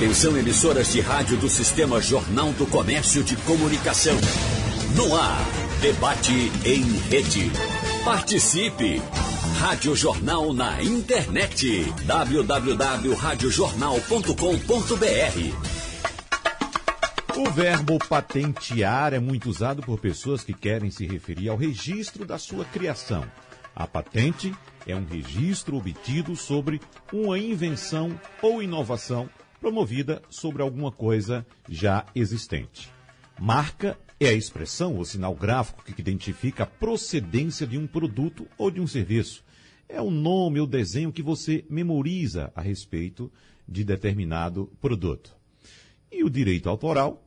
Atenção emissoras de rádio do Sistema Jornal do Comércio de Comunicação. No ar, debate em rede. Participe! Rádio Jornal na internet. www.radiojornal.com.br O verbo patentear é muito usado por pessoas que querem se referir ao registro da sua criação. A patente é um registro obtido sobre uma invenção ou inovação promovida sobre alguma coisa já existente. Marca é a expressão ou sinal gráfico que identifica a procedência de um produto ou de um serviço. É o nome ou desenho que você memoriza a respeito de determinado produto. E o direito autoral,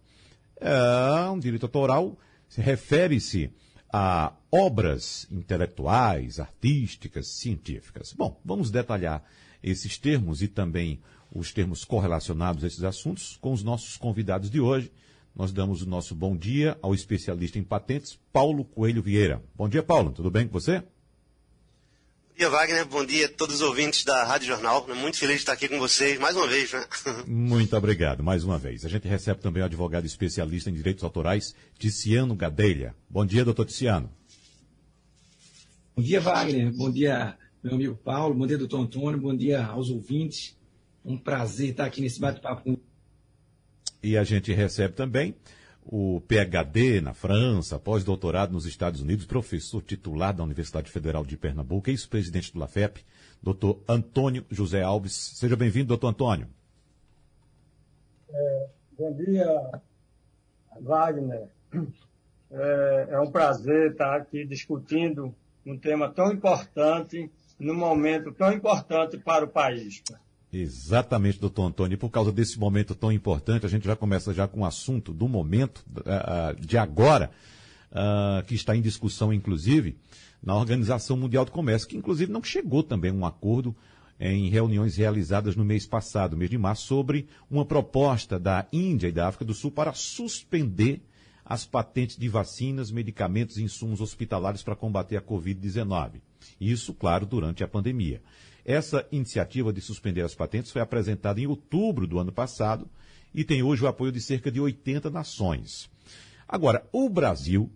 é, um direito autoral refere-se a obras intelectuais, artísticas, científicas. Bom, vamos detalhar esses termos e também os termos correlacionados a esses assuntos com os nossos convidados de hoje. Nós damos o nosso bom dia ao especialista em patentes, Paulo Coelho Vieira. Bom dia, Paulo. Tudo bem com você? Bom dia, Wagner. Bom dia a todos os ouvintes da Rádio Jornal. Muito feliz de estar aqui com vocês mais uma vez. Né? Muito obrigado, mais uma vez. A gente recebe também o advogado especialista em direitos autorais, Ticiano Gadelha. Bom dia, doutor Ticiano. Bom dia, Wagner. Bom dia, meu amigo Paulo. Bom dia, doutor Antônio. Bom dia aos ouvintes. Um prazer estar aqui nesse bate-papo. E a gente recebe também o PhD na França, pós-doutorado nos Estados Unidos, professor titular da Universidade Federal de Pernambuco, ex-presidente do LAFEP, doutor Antônio José Alves. Seja bem-vindo, doutor Antônio. É, bom dia, Wagner. É, é um prazer estar aqui discutindo um tema tão importante, num momento tão importante para o país. Exatamente, doutor Antônio. E por causa desse momento tão importante, a gente já começa já com o assunto do momento, uh, de agora, uh, que está em discussão, inclusive, na Organização Mundial do Comércio, que inclusive não chegou também a um acordo em reuniões realizadas no mês passado, mês de março, sobre uma proposta da Índia e da África do Sul para suspender as patentes de vacinas, medicamentos e insumos hospitalares para combater a Covid-19. Isso, claro, durante a pandemia. Essa iniciativa de suspender as patentes foi apresentada em outubro do ano passado e tem hoje o apoio de cerca de 80 nações. Agora, o Brasil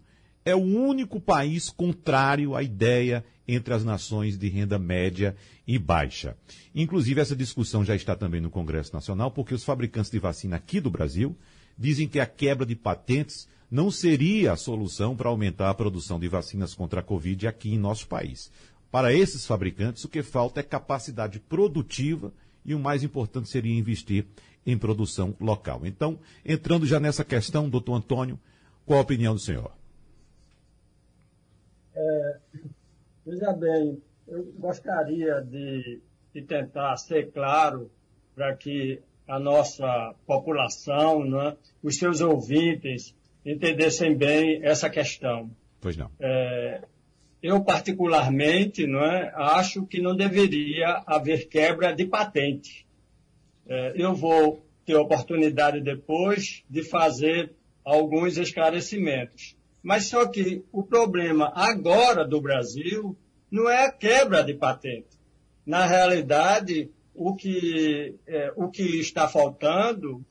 é o único país contrário à ideia entre as nações de renda média e baixa. Inclusive, essa discussão já está também no Congresso Nacional, porque os fabricantes de vacina aqui do Brasil dizem que a quebra de patentes não seria a solução para aumentar a produção de vacinas contra a Covid aqui em nosso país. Para esses fabricantes, o que falta é capacidade produtiva e o mais importante seria investir em produção local. Então, entrando já nessa questão, doutor Antônio, qual a opinião do senhor? É, veja bem, eu gostaria de, de tentar ser claro para que a nossa população, né, os seus ouvintes, entendessem bem essa questão. Pois não. É, eu, particularmente, não é, acho que não deveria haver quebra de patente. É, eu vou ter oportunidade depois de fazer alguns esclarecimentos. Mas só que o problema agora do Brasil não é a quebra de patente. Na realidade, o que, é, o que está faltando,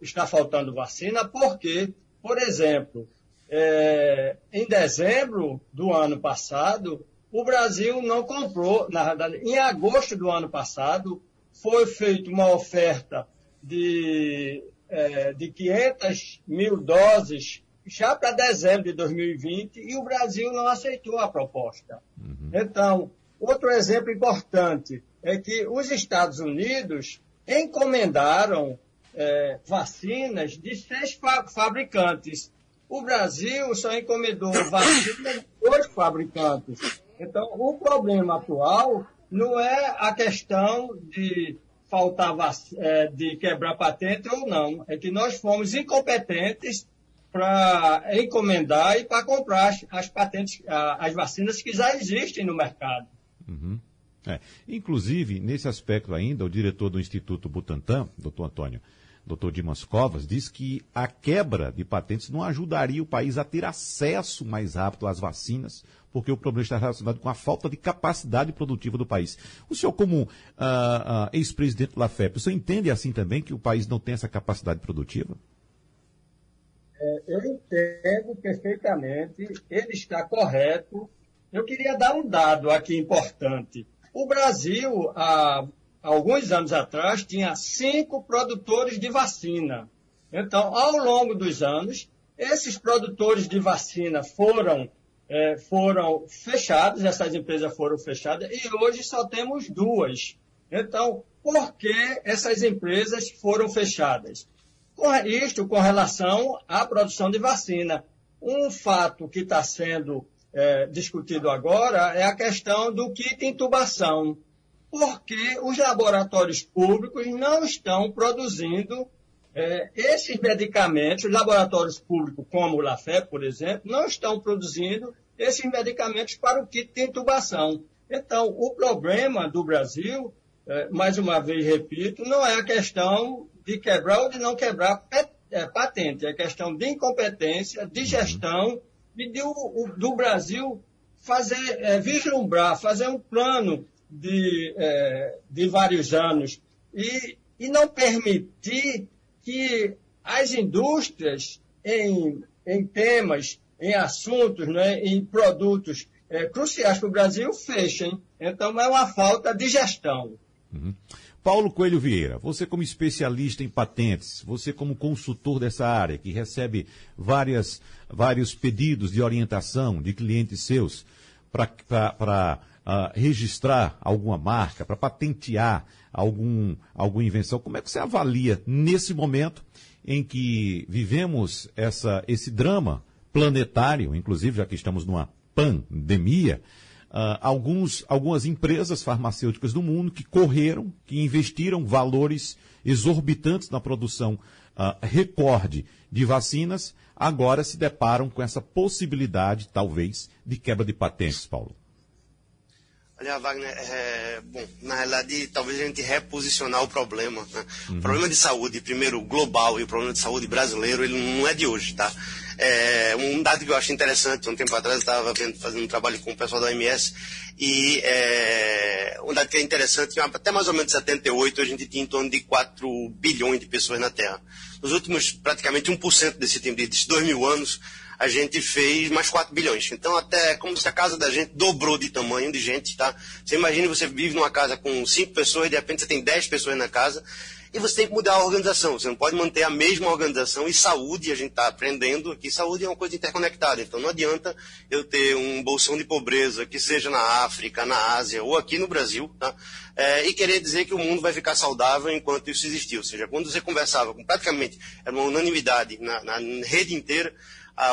está faltando vacina, porque, por exemplo, é, em dezembro do ano passado, o Brasil não comprou, na verdade, em agosto do ano passado, foi feita uma oferta de, é, de 500 mil doses já para dezembro de 2020 e o Brasil não aceitou a proposta. Uhum. Então, outro exemplo importante é que os Estados Unidos encomendaram é, vacinas de seis fabricantes o Brasil só encomendou vacina de dois fabricantes. Então, o problema atual não é a questão de faltar é, de quebrar patente ou não. É que nós fomos incompetentes para encomendar e para comprar as, as, patentes, as vacinas que já existem no mercado. Uhum. É. Inclusive, nesse aspecto ainda, o diretor do Instituto Butantan, doutor Antônio, doutor Dimas Covas, diz que a quebra de patentes não ajudaria o país a ter acesso mais rápido às vacinas, porque o problema está relacionado com a falta de capacidade produtiva do país. O senhor, como uh, uh, ex-presidente da FEP, o senhor entende assim também que o país não tem essa capacidade produtiva? É, eu entendo perfeitamente, ele está correto. Eu queria dar um dado aqui importante. O Brasil, há alguns anos atrás, tinha cinco produtores de vacina. Então, ao longo dos anos, esses produtores de vacina foram, é, foram fechados, essas empresas foram fechadas, e hoje só temos duas. Então, por que essas empresas foram fechadas? Isto com relação à produção de vacina. Um fato que está sendo é, discutido agora é a questão do kit intubação, porque os laboratórios públicos não estão produzindo é, esses medicamentos, os laboratórios públicos, como o Lafé, por exemplo, não estão produzindo esses medicamentos para o kit de intubação. Então, o problema do Brasil, é, mais uma vez repito, não é a questão de quebrar ou de não quebrar é, patente, é questão de incompetência, de gestão e do, do Brasil fazer, é, vislumbrar, fazer um plano de, é, de vários anos e, e não permitir que as indústrias em, em temas, em assuntos, né, em produtos é, cruciais para o Brasil fechem. Então é uma falta de gestão. Uhum. Paulo Coelho Vieira, você como especialista em patentes, você como consultor dessa área, que recebe várias, vários pedidos de orientação de clientes seus para registrar alguma marca, para patentear algum, alguma invenção, como é que você avalia nesse momento em que vivemos essa, esse drama planetário, inclusive já que estamos numa pandemia, uh, alguns, algumas empresas farmacêuticas do mundo que correram, que investiram valores exorbitantes na produção uh, recorde de vacinas, agora se deparam com essa possibilidade, talvez, de quebra de patentes, Paulo. Olha, Wagner, é, bom, na realidade, talvez a gente reposicionar o problema. Né? Uhum. O problema de saúde, primeiro global, e o problema de saúde brasileiro, ele não é de hoje, tá? É, um dado que eu acho interessante, um tempo atrás eu estava fazendo um trabalho com o pessoal da OMS, e é, um dado que é interessante, que até mais ou menos 78 a gente tinha em torno de 4 bilhões de pessoas na Terra. Nos últimos, praticamente 1% desse tempo, desses 2 mil anos, a gente fez mais 4 bilhões. Então, até como se a casa da gente dobrou de tamanho de gente, tá? Você imagina você vive numa casa com 5 pessoas, de repente você tem 10 pessoas na casa, e você tem que mudar a organização. Você não pode manter a mesma organização e saúde, a gente está aprendendo que saúde é uma coisa interconectada. Então não adianta eu ter um bolsão de pobreza que seja na África, na Ásia ou aqui no Brasil, tá? É, e querer dizer que o mundo vai ficar saudável enquanto isso existir. Ou seja, quando você conversava com praticamente, era uma unanimidade na, na rede inteira,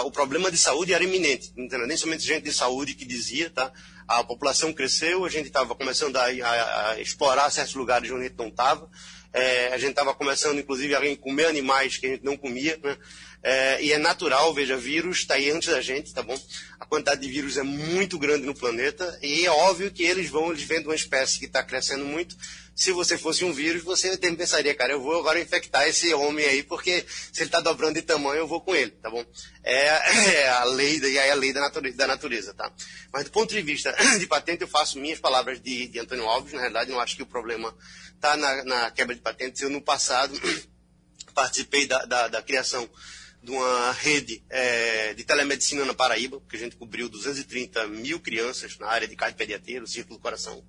o problema de saúde era iminente. Não nem somente gente de saúde que dizia, tá? A população cresceu, a gente estava começando a, a, a, explorar certos lugares onde a gente não estava. É, a gente estava começando, inclusive, a comer animais que a gente não comia, né? É, e é natural, veja, vírus está aí antes da gente, tá bom? A quantidade de vírus é muito grande no planeta e é óbvio que eles vão, eles vêm de uma espécie que está crescendo muito se você fosse um vírus, você pensaria, cara, eu vou agora infectar esse homem aí, porque se ele está dobrando de tamanho, eu vou com ele, tá bom? É, é a lei, e aí a lei da natureza, da natureza, tá? Mas do ponto de vista de patente, eu faço minhas palavras de, de Antônio Alves, na realidade, não acho que o problema está na, na, quebra de patentes. Eu, no passado, participei da, da, da criação de uma rede é, de telemedicina na Paraíba, que a gente cobriu 230 mil crianças na área de cardiopediatria, o Círculo do Coração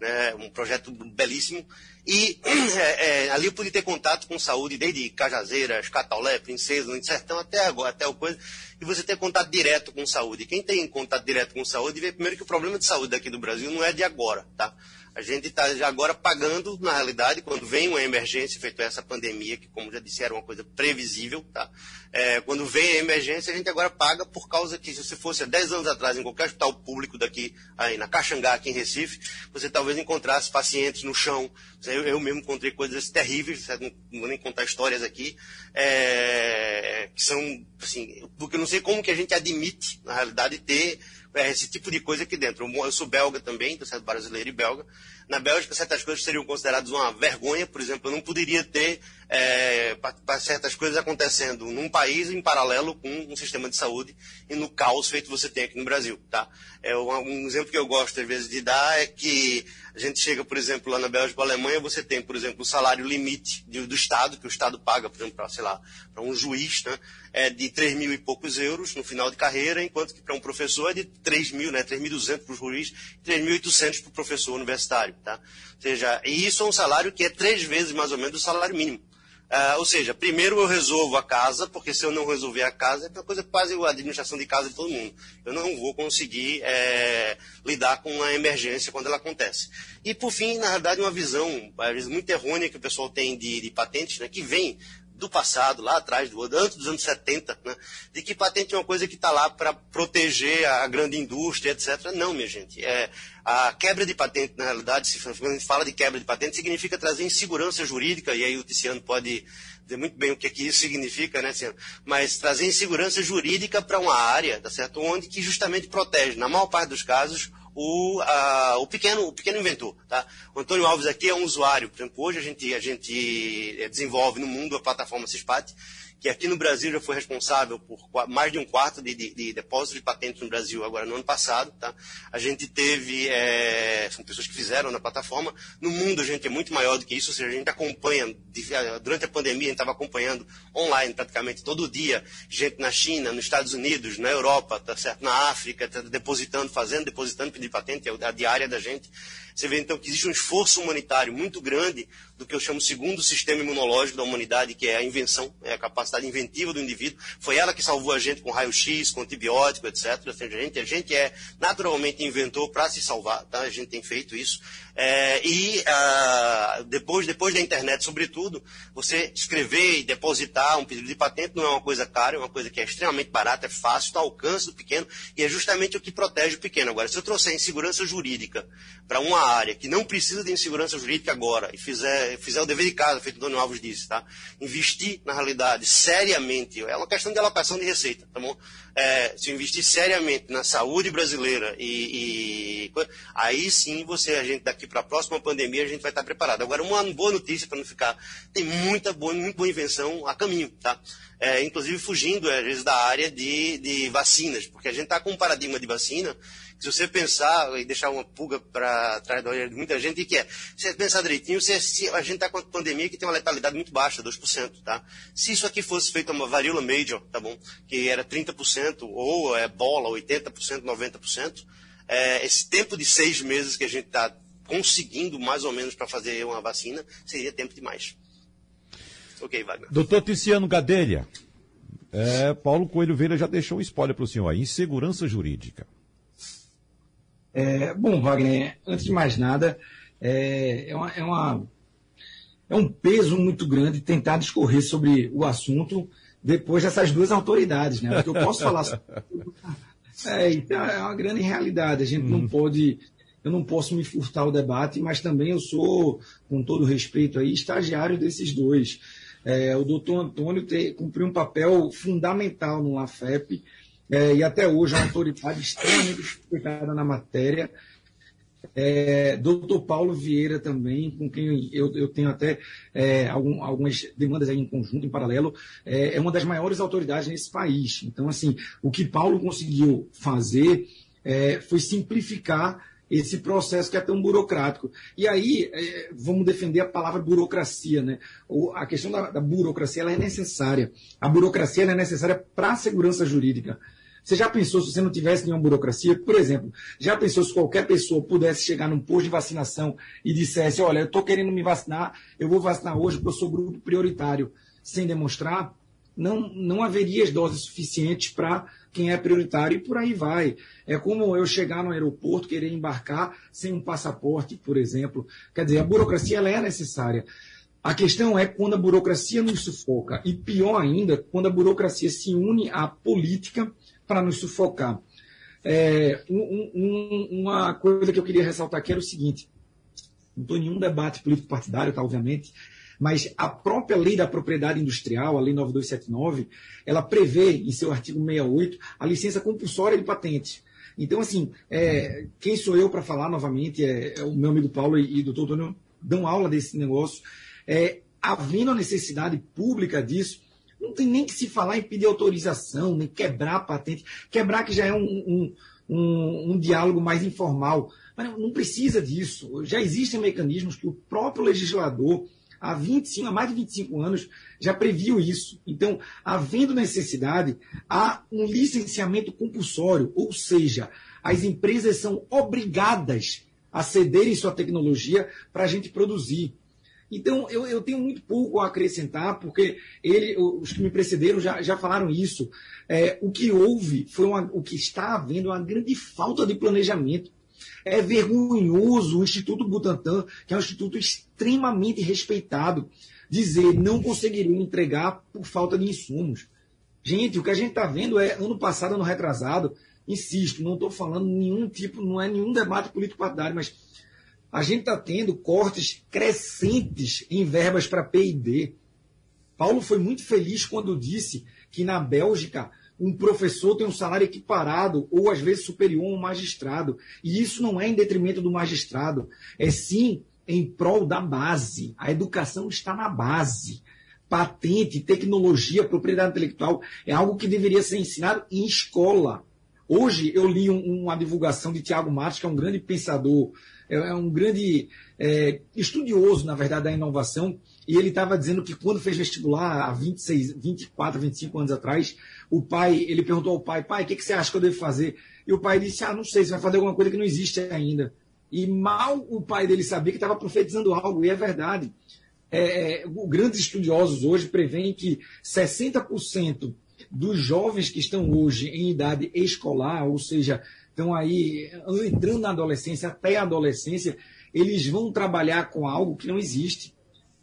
né, um projeto belíssimo. E é, é, ali eu pude ter contato com saúde, desde Cajazeiras, Catalé, Princesa, no Sertão, até agora, até o coisa, e você ter contato direto com saúde. Quem tem contato direto com saúde vê primeiro que o problema de saúde daqui do Brasil não é de agora, tá? A gente está agora pagando, na realidade, quando vem uma emergência, feito essa pandemia, que, como já disseram, é uma coisa previsível, tá? É, quando vem a emergência, a gente agora paga por causa que, se você fosse há 10 anos atrás em qualquer hospital público daqui, aí na Caxangá, aqui em Recife, você talvez encontrasse pacientes no chão. Eu, eu mesmo encontrei coisas terríveis, não vou nem contar histórias aqui, é, que são, assim, porque eu não sei como que a gente admite, na realidade, ter é, esse tipo de coisa aqui dentro. Eu sou belga também, então brasileiro e belga, Na Bélgica, certas coisas seriam consideradas uma vergonha, por exemplo, eu não poderia ter é, certas coisas acontecendo num país em paralelo com um sistema de saúde e no caos feito você tem aqui no Brasil, tá? É um, um exemplo que eu gosto às vezes de dar é que a gente chega, por exemplo, lá na Bélgica Alemanha, você tem, por exemplo, o salário limite de, do Estado, que o Estado paga, por exemplo, para, sei lá, para um juiz, né? É de 3 mil e poucos euros no final de carreira, enquanto que para um professor é de 3 mil, né? 3.200 para o juiz, 3.800 para o professor universitário, tá? Ou seja, e isso é um salário que é três vezes mais ou menos o salário mínimo. Uh, ou seja, primeiro eu resolvo a casa, porque se eu não resolver a casa, é uma coisa quase a administração de casa de todo mundo. Eu não vou conseguir é, lidar com a emergência quando ela acontece. E, por fim, na verdade, uma visão, às vezes, muito errônea que o pessoal tem de, de patentes, né, que vem do passado, lá atrás, do, antes dos anos 70, né, de que patente é uma coisa que está lá para proteger a grande indústria, etc. Não, minha gente. É, a quebra de patente, na realidade, se, a gente fala de quebra de patente, significa trazer insegurança jurídica, e aí o Ticiano pode dizer muito bem o que, é que isso significa, né, Ticiano? Mas trazer insegurança jurídica para uma área, tá certo? Onde que justamente protege, na maior parte dos casos, o, a, o, pequeno, o pequeno inventor. Tá? O Antônio Alves aqui é um usuário. Por exemplo, hoje a gente, a gente eh, desenvolve no mundo a plataforma CISPAT, que aqui no Brasil já foi responsável por mais de um quarto de, de, de de patentes no Brasil, agora no ano passado. Tá? A gente teve, é, são pessoas que fizeram na plataforma. No mundo a gente é muito maior do que isso, ou seja, a gente acompanha, durante a pandemia a gente estava acompanhando online praticamente todo dia, gente na China, nos Estados Unidos, na Europa, tá certo? na África, tá depositando, fazendo, depositando, pedindo patente, é a diária da gente. Você vê então que existe um esforço humanitário muito grande do que eu chamo segundo sistema imunológico da humanidade, que é a invenção, é a capacidade inventiva do indivíduo. Foi ela que salvou a gente com raio-x, com antibiótico, etc. A gente, a gente é naturalmente inventor para se salvar, tá? A gente tem feito isso. É, e ah, depois, depois da internet, sobretudo, você escrever e depositar um pedido de patente não é uma coisa cara, é uma coisa que é extremamente barata, é fácil, está ao alcance do pequeno, e é justamente o que protege o pequeno. Agora, se eu trouxer insegurança jurídica para uma área que não precisa de insegurança jurídica agora, e fizer, fizer o dever de casa, feito o Dona Alves disse, tá? investir, na realidade, seriamente, é uma questão de alocação de receita, tá bom? é, se investir seriamente na saúde brasileira e, e, aí sim você a gente daqui para a próxima pandemia a gente vai estar preparado. Agora uma boa notícia para não ficar tem muita boa boa invenção a caminho, tá? É, inclusive fugindo às vezes da área de, de vacinas, porque a gente está com um paradigma de vacina se você pensar e deixar uma pulga para trás da orelha de muita gente, que é? Se você pensar direitinho, se, se a gente está com a pandemia que tem uma letalidade muito baixa, 2%, tá? Se isso aqui fosse feito uma varíola major, tá bom? Que era 30%, ou é bola, 80%, 90%, é, esse tempo de seis meses que a gente está conseguindo mais ou menos para fazer uma vacina, seria tempo demais. Ok, Wagner. Doutor Ticiano Gadelha, é, Paulo Coelho Veira já deixou um spoiler para o senhor aí, insegurança jurídica. É, bom, Wagner, antes de mais nada, é, é, uma, é, uma, é um peso muito grande tentar discorrer sobre o assunto depois dessas duas autoridades, né? Porque eu posso falar sobre... É, então é uma grande realidade. A gente não pode, eu não posso me furtar o debate, mas também eu sou, com todo respeito aí, estagiário desses dois. É, o doutor Antônio cumpriu um papel fundamental no LAFEP, é, e até hoje é uma autoridade extremamente respeitada na matéria. É, doutor Paulo Vieira também, com quem eu, eu tenho até é, algum, algumas demandas em conjunto, em paralelo, é, é, uma das maiores autoridades nesse país. Então, assim, o que Paulo conseguiu fazer é, foi simplificar esse processo que é tão burocrático. E aí, é, vamos defender a palavra burocracia, né? A questão da, da burocracia ela é necessária. A burocracia é necessária para a segurança jurídica. Você já pensou se você não tivesse nenhuma burocracia? Por exemplo, já pensou se qualquer pessoa pudesse chegar num posto de vacinação e dissesse: Olha, eu estou querendo me vacinar, eu vou vacinar hoje porque eu sou grupo prioritário, sem demonstrar? Não, não haveria as doses suficientes para quem é prioritário e por aí vai. É como eu chegar no aeroporto, querer embarcar sem um passaporte, por exemplo. Quer dizer, a burocracia ela é necessária. A questão é quando a burocracia nos sufoca. E pior ainda, quando a burocracia se une à política para nos sufocar. É, um, um, uma coisa que eu queria ressaltar aqui era o seguinte: não estou em nenhum debate político-partidário, tá, obviamente, mas a própria lei da propriedade industrial, a lei 9279, ela prevê, em seu artigo 68, a licença compulsória de patente. Então, assim, é, quem sou eu para falar novamente? É, é, o meu amigo Paulo e, e o doutor Antônio dão aula desse negócio. É, havendo a necessidade pública disso, não tem nem que se falar em pedir autorização, nem quebrar a patente. Quebrar que já é um, um, um, um diálogo mais informal. Mas não precisa disso. Já existem mecanismos que o próprio legislador, há, 25, há mais de 25 anos, já previu isso. Então, havendo necessidade, há um licenciamento compulsório, ou seja, as empresas são obrigadas a cederem sua tecnologia para a gente produzir. Então, eu, eu, tenho muito pouco a acrescentar, porque ele, os que me precederam já, já falaram isso. É, o que houve foi uma, o que está havendo uma grande falta de planejamento. É vergonhoso o Instituto Butantan, que é um instituto extremamente respeitado, dizer não conseguiriam entregar por falta de insumos. Gente, o que a gente está vendo é ano passado, ano retrasado, insisto, não estou falando nenhum tipo, não é nenhum debate político-partidário, mas a gente está tendo cortes crescentes em verbas para PID. Paulo foi muito feliz quando disse que na Bélgica um professor tem um salário equiparado ou às vezes superior a um magistrado. E isso não é em detrimento do magistrado, é sim em prol da base. A educação está na base. Patente, tecnologia, propriedade intelectual é algo que deveria ser ensinado em escola. Hoje eu li um, uma divulgação de Tiago Matos, que é um grande pensador, é, é um grande é, estudioso, na verdade, da inovação, e ele estava dizendo que quando fez vestibular, há 26, 24, 25 anos atrás, o pai, ele perguntou ao pai, pai, o que, que você acha que eu devo fazer? E o pai disse, ah, não sei, você vai fazer alguma coisa que não existe ainda. E mal o pai dele sabia que estava profetizando algo, e é verdade. É, é grandes estudiosos hoje preveem que 60% dos jovens que estão hoje em idade escolar, ou seja, estão aí entrando na adolescência, até a adolescência, eles vão trabalhar com algo que não existe.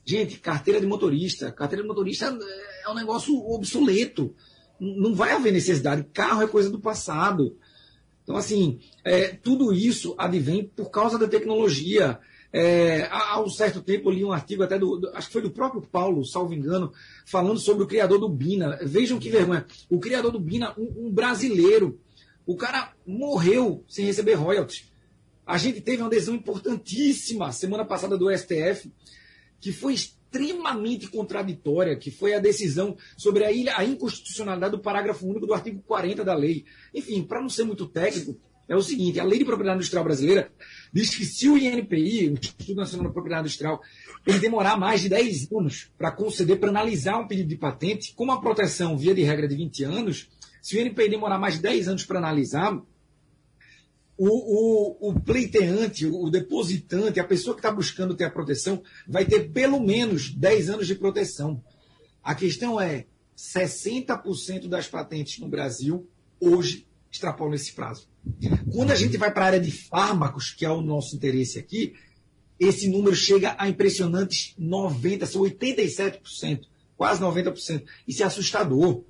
Gente, carteira de motorista. Carteira de motorista é um negócio obsoleto. Não vai haver necessidade. Carro é coisa do passado. Então, assim, é, tudo isso advém por causa da tecnologia. É, há um certo tempo eu li um artigo até do, do, acho que foi do próprio Paulo, salvo engano, falando sobre o criador do Bina. Vejam que vergonha. O criador do Bina, um, um brasileiro, o cara morreu sem receber royalties. A gente teve uma decisão importantíssima semana passada do STF, que foi extremamente contraditória, que foi a decisão sobre a, ilha, a inconstitucionalidade do parágrafo único do artigo 40 da lei. Enfim, para não ser muito técnico, é o seguinte: a Lei de Propriedade Industrial Brasileira diz que se o INPI, o Instituto Nacional de Propriedade Industrial, ele demorar mais de 10 anos para conceder, para analisar um pedido de patente, com uma proteção via de regra de 20 anos, se o INPI demorar mais de 10 anos para analisar, o, o, o, pleiteante, o depositante, a pessoa que está buscando ter a proteção, vai ter pelo menos 10 anos de proteção. A questão é: 60% das patentes no Brasil hoje extrapolam esse prazo. Quando a gente vai para a área de fármacos, que é o nosso interesse aqui, esse número chega a impressionantes 90%, são 87%, quase 90%. Isso é assustador.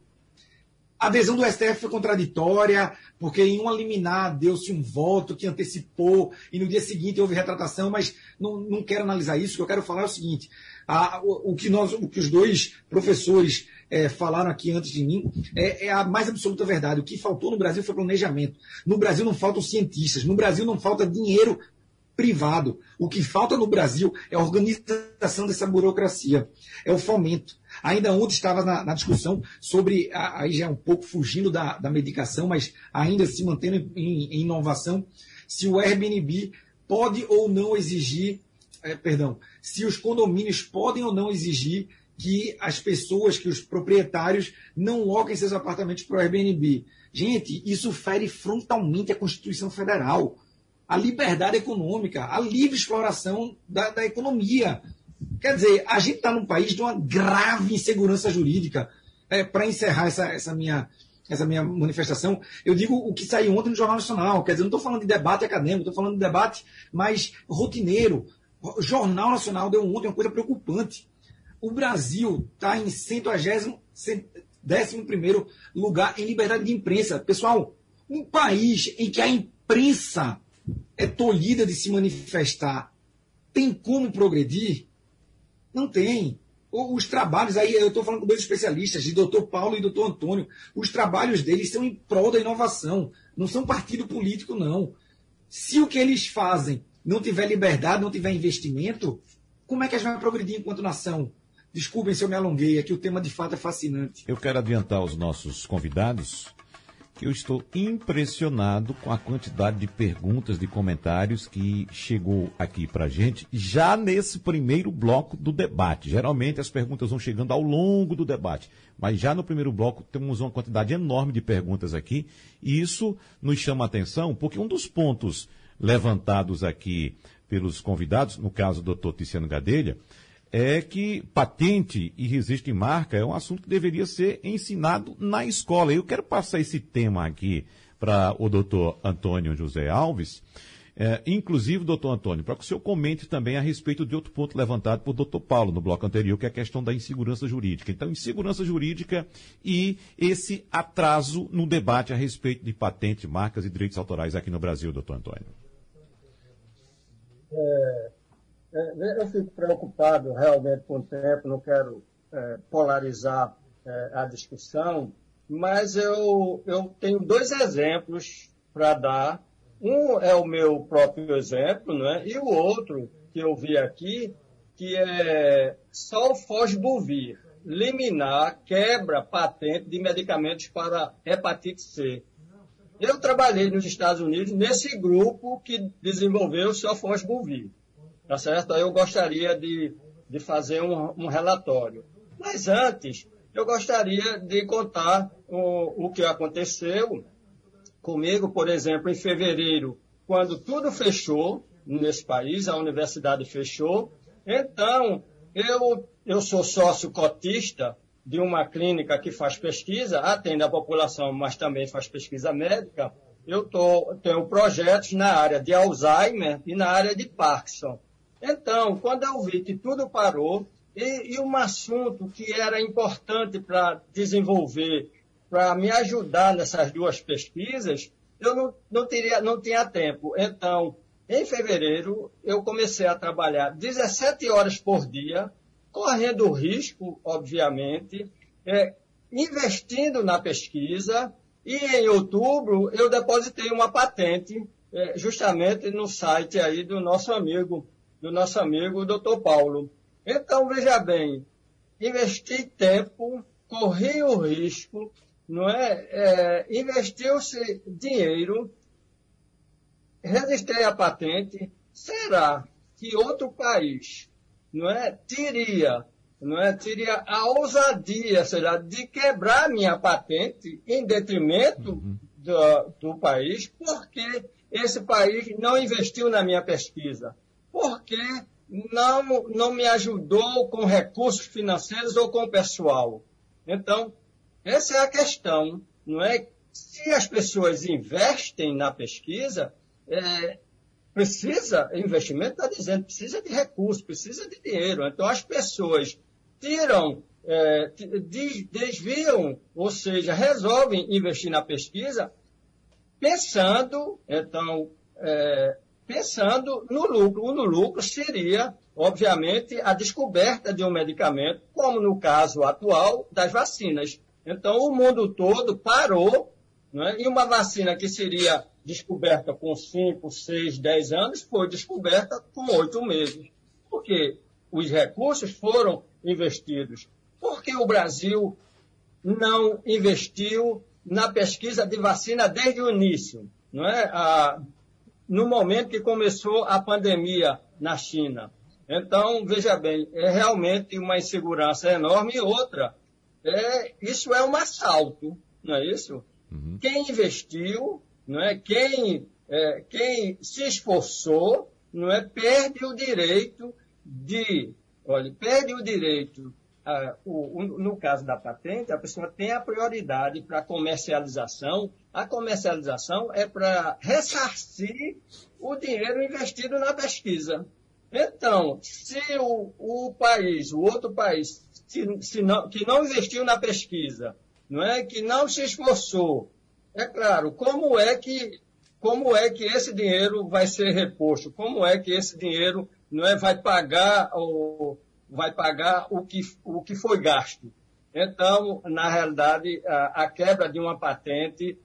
A adesão do STF foi contraditória, porque em uma liminar deu-se um voto que antecipou, e no dia seguinte houve retratação, mas não, não quero analisar isso. O que eu quero falar é o seguinte: a, o, o, que nós, o que os dois professores é, falaram aqui antes de mim é, é, a mais absoluta verdade. O que faltou no Brasil foi planejamento. No Brasil não faltam cientistas, no Brasil não falta dinheiro privado. O que falta no Brasil é a organização dessa burocracia, é o fomento. Ainda ontem estava na, na discussão sobre, aí já é um pouco fugindo da, da medicação, mas ainda se mantendo em, em inovação, se o Airbnb pode ou não exigir, é, perdão, se os condomínios podem ou não exigir que as pessoas, que os proprietários não loquem seus apartamentos para o Airbnb. Gente, isso fere frontalmente a Constituição Federal, a liberdade econômica, a livre exploração da, da economia. Quer dizer, a gente está num país de uma grave insegurança jurídica. É, Para encerrar essa, essa, minha, essa minha manifestação, eu digo o que saiu ontem no Jornal Nacional. Quer dizer, não estou falando de debate acadêmico, estou falando de debate mais rotineiro. O Jornal Nacional deu ontem uma coisa preocupante. O Brasil está em 111 lugar em liberdade de imprensa. Pessoal, um país em que a imprensa é tolhida de se manifestar tem como progredir? Não tem. Os trabalhos, aí eu estou falando com dois especialistas, de doutor Paulo e doutor Antônio, os trabalhos deles são em prol da inovação. Não são partido político, não. Se o que eles fazem não tiver liberdade, não tiver investimento, como é que a gente vai progredir enquanto nação? Desculpem se eu me alonguei, aqui o tema de fato é fascinante. Eu quero adiantar aos nossos convidados que eu estou impressionado com a quantidade de perguntas, de comentários que chegou aqui para gente já nesse primeiro bloco do debate. Geralmente as perguntas vão chegando ao longo do debate, mas já no primeiro bloco temos uma quantidade enorme de perguntas aqui e isso nos chama a atenção porque um dos pontos levantados aqui pelos convidados, no caso do doutor Tiziano Gadelha, é que patente e registro de marca é um assunto que deveria ser ensinado na escola. Eu quero passar esse tema aqui para o doutor Antônio José Alves, é, inclusive, doutor Antônio, para que o senhor comente também a respeito de outro ponto levantado por doutor Paulo no bloco anterior, que é a questão da insegurança jurídica. Então, insegurança jurídica e esse atraso no debate a respeito de patente, marcas e direitos autorais aqui no Brasil, doutor Antônio. É, eu fico preocupado realmente com o tempo, não quero é, polarizar é, a discussão, mas eu, eu tenho dois exemplos para dar. Um é o meu próprio exemplo, né? e o outro que eu vi aqui, que é Solfosbuvir, liminar, quebra patente de medicamentos para hepatite C. Eu trabalhei nos Estados Unidos nesse grupo que desenvolveu o Solfosbuvir. Tá certo? Eu gostaria de, de fazer um, um relatório. Mas antes, eu gostaria de contar o, o que aconteceu comigo, por exemplo, em fevereiro, quando tudo fechou nesse país, a universidade fechou. Então, eu, eu sou sócio cotista de uma clínica que faz pesquisa, atende a população, mas também faz pesquisa médica. Eu tô, tenho projetos na área de Alzheimer e na área de Parkinson. Então, quando eu vi que tudo parou, e, e um assunto que era importante para desenvolver, para me ajudar nessas duas pesquisas, eu não, não, teria, não tinha tempo. Então, em fevereiro, eu comecei a trabalhar 17 horas por dia, correndo risco, obviamente, é, investindo na pesquisa, e em outubro eu depositei uma patente é, justamente no site aí do nosso amigo do nosso amigo Dr. Paulo. Então, veja bem, investi tempo, corri o risco, não é? é Investiu-se dinheiro, registrei a patente. Será que outro país, não é, teria, não é, teria a ousadia, será, de quebrar minha patente em detrimento uhum. do, do país, porque esse país não investiu na minha pesquisa? Porque não, não me ajudou com recursos financeiros ou com pessoal. Então, essa é a questão, não é? Se as pessoas investem na pesquisa, é, precisa, investimento está dizendo, precisa de recursos, precisa de dinheiro. Então, as pessoas tiram, é, desviam, ou seja, resolvem investir na pesquisa, pensando, então, é, pensando no lucro. O lucro seria, obviamente, a descoberta de um medicamento, como no caso atual das vacinas. Então, o mundo todo parou, né, e uma vacina que seria descoberta com 5, 6, 10 anos foi descoberta com 8 meses. Porque os recursos foram investidos. Porque o Brasil não investiu na pesquisa de vacina desde o início. Não é? A, no momento que começou a pandemia na China. Então, veja bem, é realmente uma insegurança enorme. E outra, é, isso é um assalto, não é isso? Uhum. Quem investiu, não é? Quem, é, quem se esforçou, não é? Perde o direito de, olha, perde o direito o, no caso da patente, a pessoa tem a prioridade para comercialização. A comercialização é para ressarcir o dinheiro investido na pesquisa. Então, se o, o país, o outro país, se, se não, que não investiu na pesquisa, não é que não se esforçou, é claro, como é que como é que esse dinheiro vai ser reposto? Como é que esse dinheiro não é vai pagar o vai pagar o que, o que foi gasto. Então, na realidade, a, a quebra de uma patente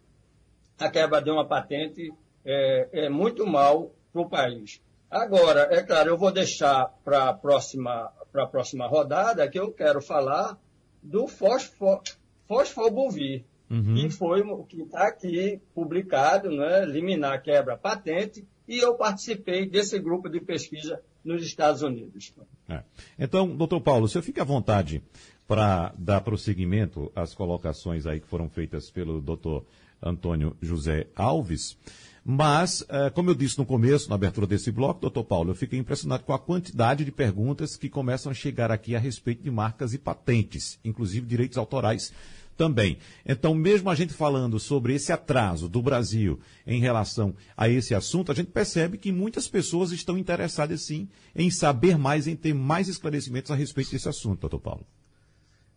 a quebra de uma patente é, é muito mal para o país. Agora, é claro, eu vou deixar para a próxima, próxima rodada que eu quero falar do fosfo, fosfobuvir, uhum. que foi que está aqui publicado, né, liminar quebra patente, e eu participei desse grupo de pesquisa nos Estados Unidos. É. Então, doutor Paulo, você fica à vontade para dar prosseguimento às colocações aí que foram feitas pelo doutor Antônio José Alves. Mas, eh, como eu disse no começo, na abertura desse bloco, doutor Paulo, eu fiquei impressionado com a quantidade de perguntas que começam a chegar aqui a respeito de marcas e patentes, inclusive direitos autorais também. Então, mesmo a gente falando sobre esse atraso do Brasil em relação a esse assunto, a gente percebe que muitas pessoas estão interessadas, sim, em saber mais, em ter mais esclarecimentos a respeito desse assunto, doutor Paulo.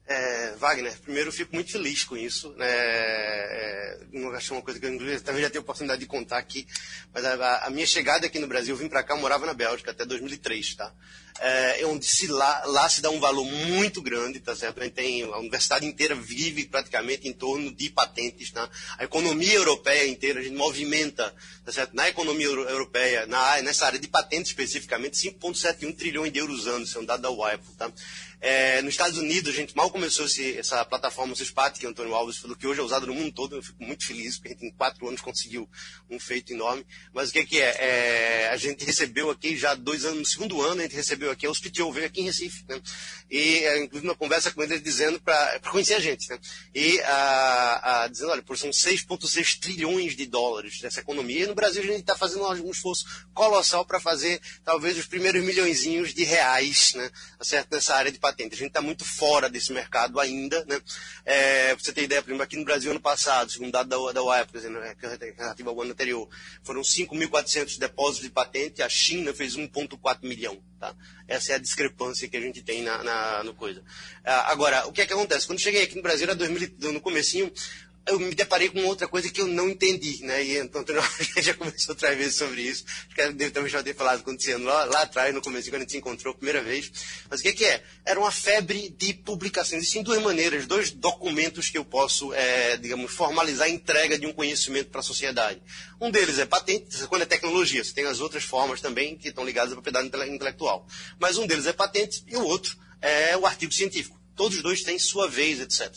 É, Wagner, primeiro eu fico muito feliz com isso. Né? É, não achei uma coisa que eu também já tenho oportunidade de contar aqui, mas a, a minha chegada aqui no Brasil, eu vim para cá, eu morava na Bélgica até 2003, tá? É, é, onde se lá, lá se dá um valor muito grande, tá certo? A, gente tem, a universidade inteira vive praticamente em torno de patentes, tá? A economia europeia inteira, a gente movimenta, tá certo? Na economia europeia, na, nessa área de patentes especificamente, 5,71 trilhões de euros anos, são dados da WIPO, tá? É, nos Estados Unidos, a gente mal começou esse, essa plataforma SUSPAT, que o Antônio Alves falou que hoje é usada no mundo todo. Eu fico muito feliz, porque a gente em quatro anos conseguiu um feito enorme. Mas o que, é que é? é? A gente recebeu aqui já dois anos, no segundo ano, a gente recebeu aqui a Hospital, veio aqui em Recife. Né? E, é, inclusive, uma conversa com ele dizendo para conhecer a gente. Né? E a, a, dizendo, olha, por são 6,6 trilhões de dólares dessa economia. E no Brasil a gente está fazendo um esforço colossal para fazer talvez os primeiros milhõezinhos de reais né? certo? nessa área de patente. A gente está muito fora desse mercado ainda. Né? É, você ter ideia, por exemplo, aqui no Brasil, ano passado, segundo dado da, da UAE, por exemplo, né, relativa ao ano anterior, foram 5.400 depósitos de patente, a China fez 1,4 milhão. Tá? Essa é a discrepância que a gente tem na, na no coisa. Ah, agora, o que é que acontece? Quando cheguei aqui no Brasil, era 2000, no comecinho, eu me deparei com outra coisa que eu não entendi, né? E então, Antônio já conversou outra vez sobre isso. Acho que deve também já ter falado acontecendo lá, lá atrás, no começo, quando a gente se encontrou a primeira vez. Mas o que, que é? Era uma febre de publicações. Existem duas maneiras, dois documentos que eu posso, é, digamos, formalizar a entrega de um conhecimento para a sociedade. Um deles é patente, quando é tecnologia. Você tem as outras formas também que estão ligadas à propriedade intelectual. Mas um deles é patente e o outro é o artigo científico. Todos os dois têm sua vez, etc.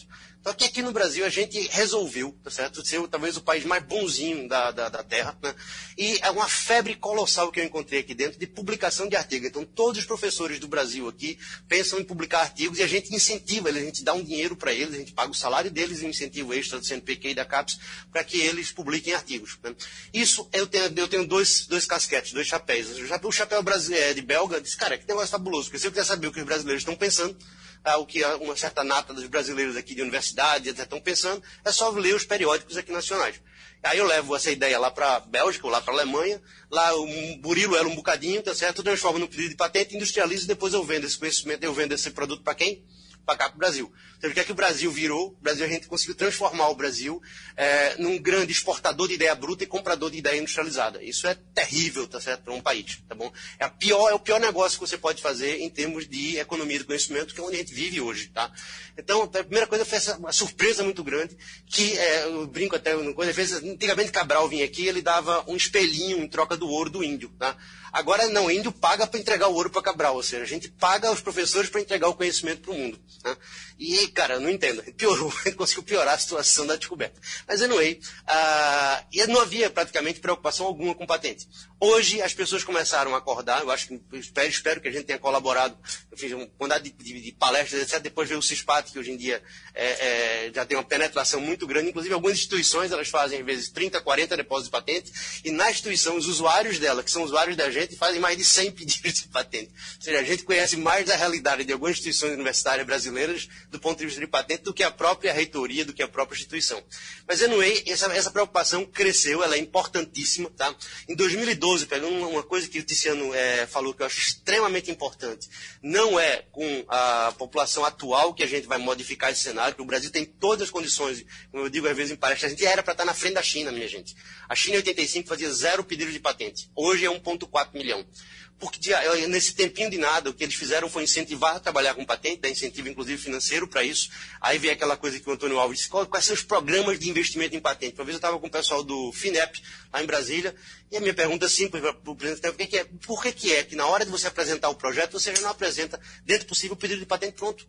Só que aqui no Brasil a gente resolveu, tá certo? Ser talvez o país mais bonzinho da, da, da Terra, né? E é uma febre colossal que eu encontrei aqui dentro de publicação de artigos. Então, todos os professores do Brasil aqui pensam em publicar artigos e a gente incentiva eles, a gente dá um dinheiro para eles, a gente paga o salário deles e um incentivo extra do CNPq e da CAPES para que eles publiquem artigos. Né? Isso, eu tenho, eu tenho dois, dois casquetes, dois chapéus. O chapéu brasileiro, de belga disse, cara, que negócio fabuloso, porque se eu quiser saber o que os brasileiros estão pensando, o que uma certa nata dos brasileiros aqui de universidade estão pensando, é só ler os periódicos aqui nacionais. Aí eu levo essa ideia lá para a Bélgica ou lá para a Alemanha, lá o burilo ela um bocadinho, tá certo? Eu no pedido de patente, industrializo e depois eu vendo esse conhecimento, eu vendo esse produto para quem? para cá para o Brasil. Então, o que é que o Brasil virou? O Brasil, a gente conseguiu transformar o Brasil é, num grande exportador de ideia bruta e comprador de ideia industrializada. Isso é terrível, tá certo, para um país, tá bom? É, a pior, é o pior negócio que você pode fazer em termos de economia do conhecimento, que é onde a gente vive hoje, tá? Então, a primeira coisa foi essa uma surpresa muito grande, que é, eu brinco até, às vezes, antigamente Cabral vinha aqui, ele dava um espelhinho em troca do ouro do índio, tá? Agora não, índio paga para entregar o ouro para Cabral, ou seja, a gente paga os professores para entregar o conhecimento para o mundo. Né? E, cara, eu não entendo, piorou, gente conseguiu piorar a situação da descoberta. Mas, anyway, uh, e não havia praticamente preocupação alguma com patente. Hoje as pessoas começaram a acordar, eu acho que espero, espero que a gente tenha colaborado, eu fiz uma quantidade de, de, de, palestras, etc. Depois veio o CISPAT, que hoje em dia é, é, já tem uma penetração muito grande, inclusive algumas instituições elas fazem às vezes 30, 40 depósitos de patente, e na instituição os usuários dela, que são usuários da gente, fazem mais de 100 pedidos de patente. Ou seja, a gente conhece mais da realidade de algumas instituições universitárias brasileiras do ponto de vista de patente do que a própria reitoria, do que a própria instituição. Mas, anyway, essa, essa preocupação cresceu, ela é importantíssima. Tá? Em 2012, pegando uma coisa que o Ticiano é, falou que eu acho extremamente importante, não é com a população atual que a gente vai modificar esse cenário, o Brasil tem todas as condições, como eu digo às vezes em palestra, a gente era para estar na frente da China, minha gente. A China em 85 fazia zero pedido de patente. Hoje é 1,4 milhão. Porque nesse tempinho de nada, o que eles fizeram foi incentivar a trabalhar com patente, dar incentivo inclusive financeiro para isso. Aí vem aquela coisa que o Antônio Alves disse, quais são os programas de investimento em patente? Uma vez eu estava com o pessoal do FINEP, lá em Brasília, e a minha pergunta é simples para o presidente, por que, é, por que, que é que na hora de você apresentar o projeto, você já não apresenta, dentro possível, o pedido de patente pronto?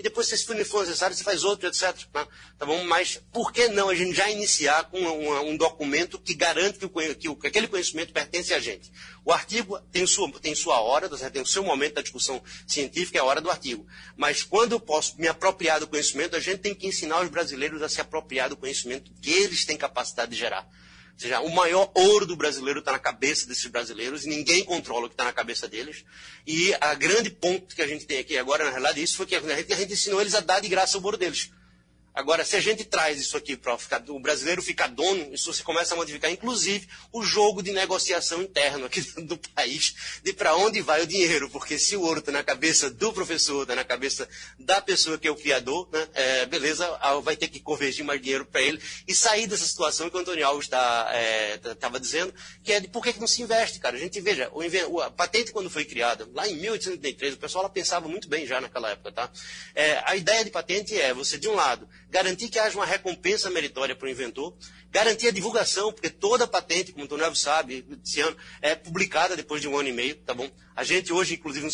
E depois, se for necessário, você faz outro, etc. Tá? tá bom? Mas por que não a gente já iniciar com uma, um documento que garante que, o, que, o, que, aquele conhecimento pertence a gente? O artigo tem sua, tem sua hora, tem o seu momento da discussão científica, é a hora do artigo. Mas quando eu posso me apropriar do conhecimento, a gente tem que ensinar os brasileiros a se apropriar do conhecimento que eles têm capacidade de gerar seja, o maior ouro do brasileiro está na cabeça desses brasileiros e ninguém controla o que está na cabeça deles. E a grande ponto que a gente tem aqui agora, na realidade, isso foi que a gente, a gente ensinou eles a dar de graça o ouro deles. Agora, se a gente traz isso aqui para o brasileiro ficar dono, isso você começa a modificar, inclusive, o jogo de negociação interno aqui do país, de para onde vai o dinheiro. Porque se o ouro está na cabeça do professor, está na cabeça da pessoa que é o criador, né, é, beleza, vai ter que convergir mais dinheiro para ele e sair dessa situação que o Antônio Alves estava é, tá, dizendo, que é de por que, que não se investe, cara. A gente veja, o, a patente quando foi criada, lá em 1883, o pessoal pensava muito bem já naquela época, tá? É, a ideia de patente é você, de um lado, garantir que haja uma recompensa meritória para o inventor, garantir a divulgação, porque toda patente, como o Tonel sabe, esse ano, é publicada depois de um ano e meio, tá bom? A gente hoje, inclusive, no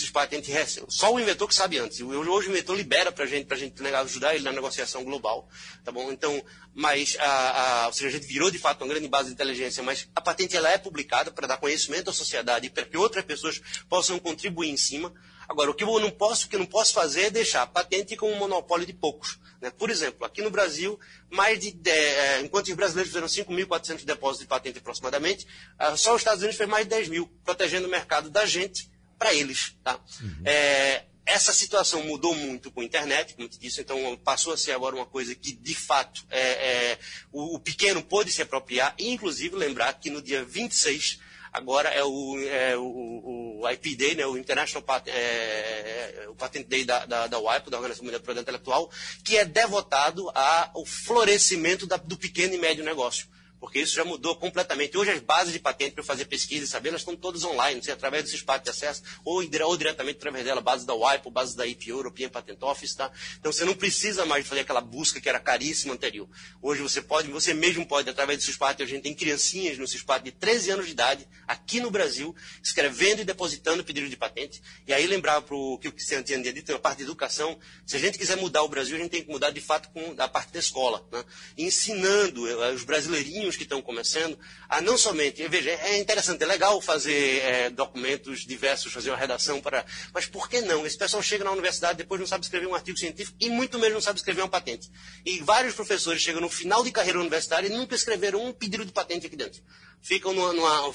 recebe, só o inventor que sabe antes. Hoje o inventor libera para a gente, para a gente ajudar ele na negociação global, tá bom? Então, mas, a, a, ou seja, a gente virou de fato uma grande base de inteligência, mas a patente ela é publicada para dar conhecimento à sociedade e para que outras pessoas possam contribuir em cima. Agora, o que eu não posso, o que eu não posso fazer é deixar a patente como um monopólio de poucos. Né? Por exemplo, aqui no Brasil, mais de, é, enquanto os brasileiros fizeram 5.400 depósitos de patente aproximadamente, uh, só os Estados Unidos fez mais de 10 mil, protegendo o mercado da gente para eles. Tá? Uhum. É, essa situação mudou muito com a internet, como te disse, então passou a ser agora uma coisa que, de fato, é, é, o, o, pequeno pôde se apropriar, e inclusive lembrar que no dia 26 agora é o, é, o, o IP Day, né, o International Pat, é, é, o Patent Day da, da, da WIPO, da Organização Mundial do Propriedade Intelectual, que é devotado ao florescimento da, do pequeno e médio negócio porque isso já mudou completamente. Hoje as bases de patente para fazer pesquisa e saber, elas estão todas online, seja através desses espaço de acesso, ou, ou diretamente através dela, bases da WIPO, bases da IPO, European Patent Office, tá? Então você não precisa mais fazer aquela busca que era caríssima anterior. Hoje você pode, você mesmo pode, através do CISPAT, a gente tem criancinhas no CISPAT de 13 anos de idade, aqui no Brasil, escrevendo e depositando pedido de patente. E aí lembrar para o que o Cristiano tinha dito, a parte de educação, se a gente quiser mudar o Brasil, a gente tem que mudar de fato com a parte da escola, né? ensinando eh, os brasileirinhos que estão começando, a não somente, veja, é interessante, é legal fazer é, documentos diversos, fazer uma redação para. Mas por que não? Esse pessoal chega na universidade, depois não sabe escrever um artigo científico e muito menos não sabe escrever uma patente. E vários professores chegam no final de carreira universitária e nunca escreveram um pedido de patente aqui dentro ficam numa, numa,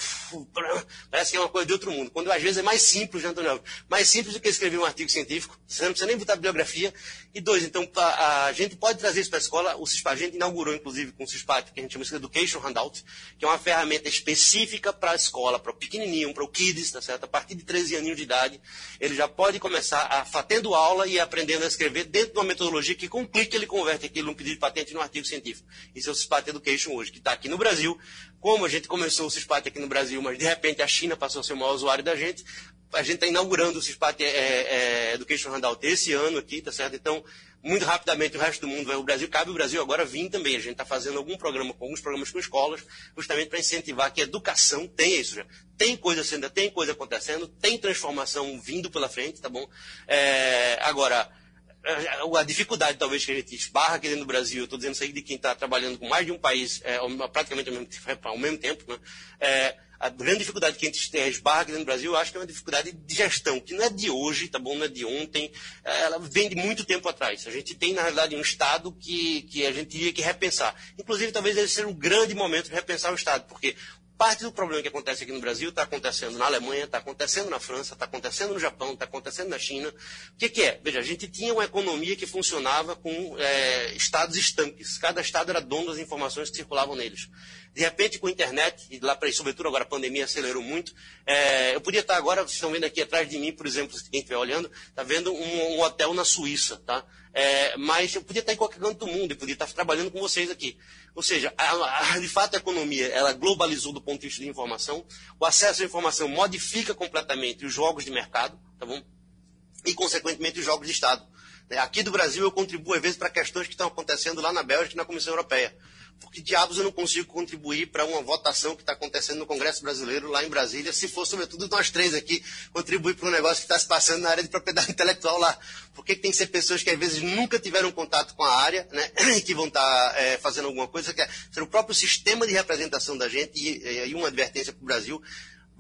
Parece que é uma coisa de outro mundo. Quando às vezes é mais simples, né, Antônio? Mais simples do que escrever um artigo científico. Você não precisa nem botar bibliografia. E dois, então, a, a gente pode trazer isso para a escola. O CISPAT, a gente inaugurou, inclusive, com o CISPAT, que a gente chama de Education Handout, que é uma ferramenta específica para a escola, para o pequenininho, para o kids, tá certo? A partir de 13 aninhos de idade, ele já pode começar a, tendo aula e aprendendo a escrever dentro de uma metodologia que com um clique ele converte aquilo num pedido de patente num artigo científico. Isso é o CISPAT Education hoje, que está aqui no Brasil, como a gente começou o CISPAT aqui no Brasil, mas de repente a China passou a ser o maior usuário da gente, a gente está inaugurando o CISPAT é, é, Education Handout esse ano aqui, tá certo? Então, muito rapidamente o resto do mundo vai o Brasil, cabe o Brasil agora vir também. A gente está fazendo algum programa, alguns programas com escolas, justamente para incentivar que a educação tenha isso já. Tem coisa sendo, tem coisa acontecendo, tem transformação vindo pela frente, tá bom? É, agora, a dificuldade talvez que a gente esbarra aqui dentro do Brasil, estou dizendo isso aí de quem está trabalhando com mais de um país é, praticamente ao mesmo, ao mesmo tempo, né? é, a grande dificuldade que a gente esbarra aqui dentro do Brasil, eu acho que é uma dificuldade de gestão, que não é de hoje, tá bom, não é de ontem, é, ela vem de muito tempo atrás. A gente tem, na realidade, um Estado que, que a gente teria que repensar. Inclusive, talvez esse seja um grande momento de repensar o Estado, porque Parte do problema que acontece aqui no Brasil está acontecendo na Alemanha, está acontecendo na França, está acontecendo no Japão, está acontecendo na China. O que, que, é? Veja, a gente tinha uma economia que funcionava com é, estados estanques. Cada estado era dono das informações que circulavam neles. De repente, com a internet, e lá para sobretudo agora a pandemia acelerou muito, é, eu podia estar agora, vocês estão vendo aqui atrás de mim, por exemplo, quem estiver olhando, está vendo um, um, hotel na Suíça, tá? É, mas eu podia estar em qualquer canto do mundo, eu podia estar trabalhando com vocês aqui. Ou seja, a, a, de fato a economia, ela globalizou do ponto de vista de informação, o acesso à informação modifica completamente os jogos de mercado, tá bom? E, consequentemente, os jogos de Estado. É, aqui do Brasil eu contribuo às vezes para questões que estão acontecendo lá na Bélgica e na Comissão Europeia. Porque diabos eu não consigo contribuir para uma votação que está acontecendo no Congresso Brasileiro lá em Brasília, se for, sobretudo, nós três aqui contribuir para um negócio que está se passando na área de propriedade intelectual lá. Porque tem que ser pessoas que às vezes nunca tiveram contato com a área, né, e que vão estar tá, é, fazendo alguma coisa, que é ser o próprio sistema de representação da gente, e, e uma advertência para o Brasil,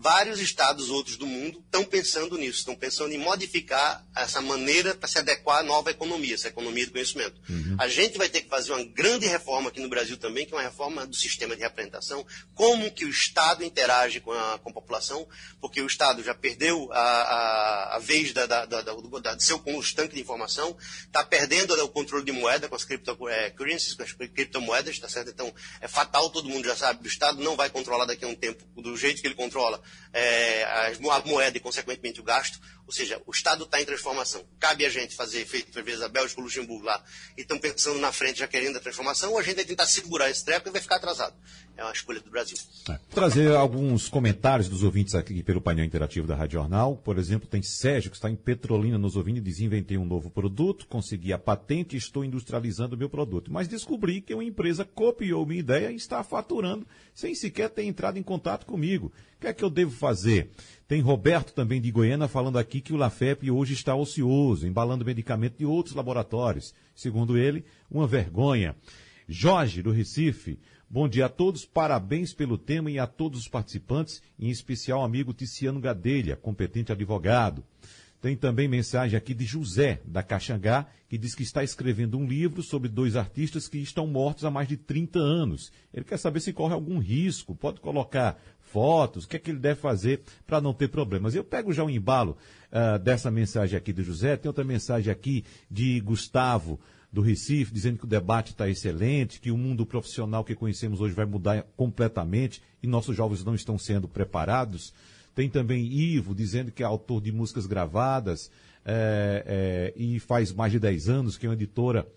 vários estados outros do mundo estão pensando nisso, estão pensando em modificar essa maneira para se adequar à nova economia, essa economia do conhecimento. Uhum. A gente vai ter que fazer uma grande reforma aqui no Brasil também, que é uma reforma do sistema de representação, como que o Estado interage com a, com a população, porque o Estado já perdeu a, a, a vez da, da, da, da, de seu constante de informação, está perdendo o controle de moeda com as cryptocurrencies, com as criptomoedas, está certo? Então, é fatal, todo mundo já sabe, o Estado não vai controlar daqui a um tempo do jeito que ele controla é, a moeda e, consequentemente, o gasto. Ou seja, o Estado está em transformação. Cabe a gente fazer feito por vezes a Bélgica, o Luxemburgo lá, e estão pensando na frente, já querendo a transformação, ou a gente vai tentar segurar esse treco e vai ficar atrasado. É uma escolha do Brasil. É. Trazer alguns comentários dos ouvintes aqui pelo painel interativo da Rádio Jornal. Por exemplo, tem Sérgio, que está em Petrolina nos ouvindo e diz: inventei um novo produto, consegui a patente e estou industrializando o meu produto. Mas descobri que uma empresa copiou minha ideia e está faturando sem sequer ter entrado em contato comigo. O que é que eu devo fazer? Tem Roberto também de Goiânia falando aqui que o Lafep hoje está ocioso, embalando medicamento de outros laboratórios. Segundo ele, uma vergonha. Jorge, do Recife, bom dia a todos, parabéns pelo tema e a todos os participantes, em especial amigo Ticiano Gadelha, competente advogado. Tem também mensagem aqui de José, da Caxangá, que diz que está escrevendo um livro sobre dois artistas que estão mortos há mais de 30 anos. Ele quer saber se corre algum risco, pode colocar fotos, o que é que ele deve fazer para não ter problemas. Eu pego já um embalo uh, dessa mensagem aqui do José, tem outra mensagem aqui de Gustavo do Recife, dizendo que o debate está excelente, que o mundo profissional que conhecemos hoje vai mudar completamente e nossos jovens não estão sendo preparados. Tem também Ivo, dizendo que é autor de músicas gravadas é, é, e faz mais de 10 anos que é uma editora,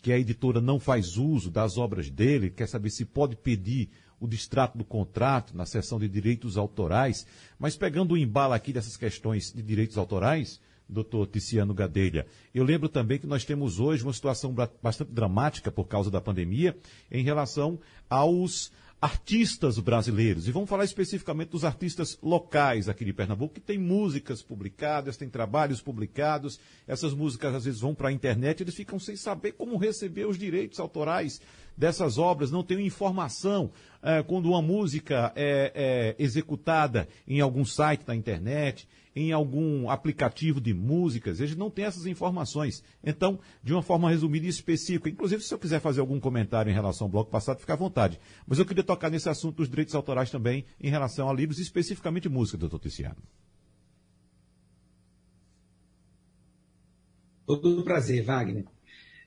que a editora não faz uso das obras dele, quer saber se pode pedir o distrato do contrato, na seção de direitos autorais, mas pegando o embalo aqui dessas questões de direitos autorais, doutor Ticiano Gadelha, eu lembro também que nós temos hoje uma situação bastante dramática por causa da pandemia em relação aos artistas brasileiros. E vamos falar especificamente dos artistas locais aqui de Pernambuco, que tem músicas publicadas, tem trabalhos publicados. Essas músicas às vezes vão para a internet, eles ficam sem saber como receber os direitos autorais dessas obras, não tem informação é, quando uma música é, é executada em algum site da internet, em algum aplicativo de músicas, eles não têm essas informações. Então, de uma forma resumida e específica, inclusive se eu quiser fazer algum comentário em relação ao bloco passado, fica à vontade. Mas eu queria tocar nesse assunto dos direitos autorais também em relação a livros, especificamente música, doutor Ticiano. Todo prazer, Wagner.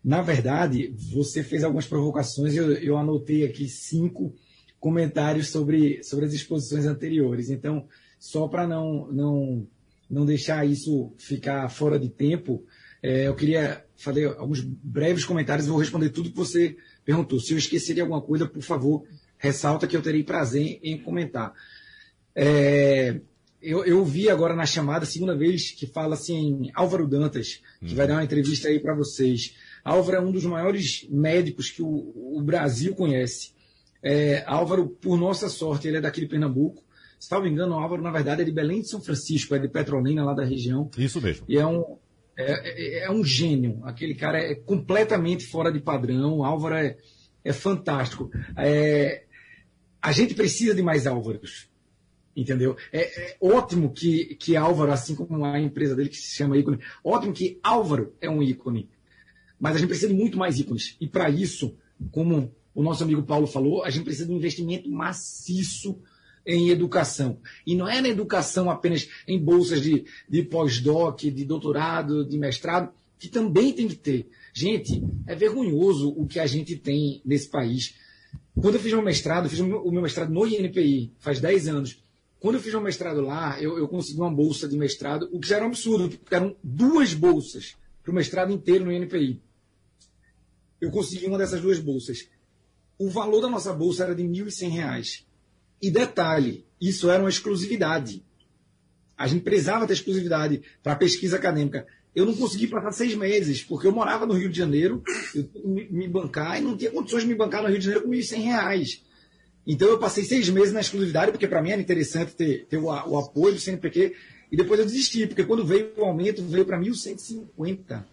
Na verdade, você fez algumas provocações, eu, eu anotei aqui cinco comentários sobre, sobre as exposições anteriores. Então, só para não, não, não deixar isso ficar fora de tempo, é, eu queria fazer alguns breves comentários e vou responder tudo que você perguntou. Se eu esquecer de alguma coisa, por favor, ressalta que eu terei prazer em comentar. É, eu, eu vi agora na chamada, segunda vez, que fala assim, Álvaro Dantas, que uhum. vai dar uma entrevista aí para vocês. Álvaro é um dos maiores médicos que o, o Brasil conhece. É, Álvaro, por nossa sorte, ele é daqui de Pernambuco. Se não me engano, o Álvaro, na verdade, é de Belém de São Francisco, é de Petrolina, lá da região. Isso mesmo. E é um, é, é, é um gênio. Aquele cara é completamente fora de padrão. O Álvaro é, é fantástico. É, a gente precisa de mais Álvaros. Entendeu? É, é, ótimo que, que Álvaro, assim como a empresa dele que se chama ícone, ótimo que Álvaro é um ícone. Mas a gente precisa de muito mais ícones. E para isso, como o nosso amigo Paulo falou, a gente precisa de um investimento maciço em educação. E não é na educação apenas em bolsas de, de pós-doc, de doutorado, de mestrado, que também tem que ter. Gente, é vergonhoso o que a gente tem nesse país. Quando eu fiz meu mestrado, fiz o meu mestrado no INPI, faz 10 anos. Quando eu fiz meu mestrado lá, eu, eu consegui uma bolsa de mestrado, o que já era um absurdo, porque eram duas bolsas para o mestrado inteiro no INPI. Eu consegui uma dessas duas bolsas. O valor da nossa bolsa era de R$ 1.100. E detalhe, isso era uma exclusividade. A gente precisava ter exclusividade para pesquisa acadêmica. Eu não consegui passar seis meses, porque eu morava no Rio de Janeiro, eu me, me bancar e não tinha condições de me bancar no Rio de Janeiro com R$ 1.100. Então eu passei seis meses na exclusividade, porque para mim era interessante ter, ter o, o, apoio do CNPq, e depois eu desisti, porque quando veio o aumento, veio para 1.150.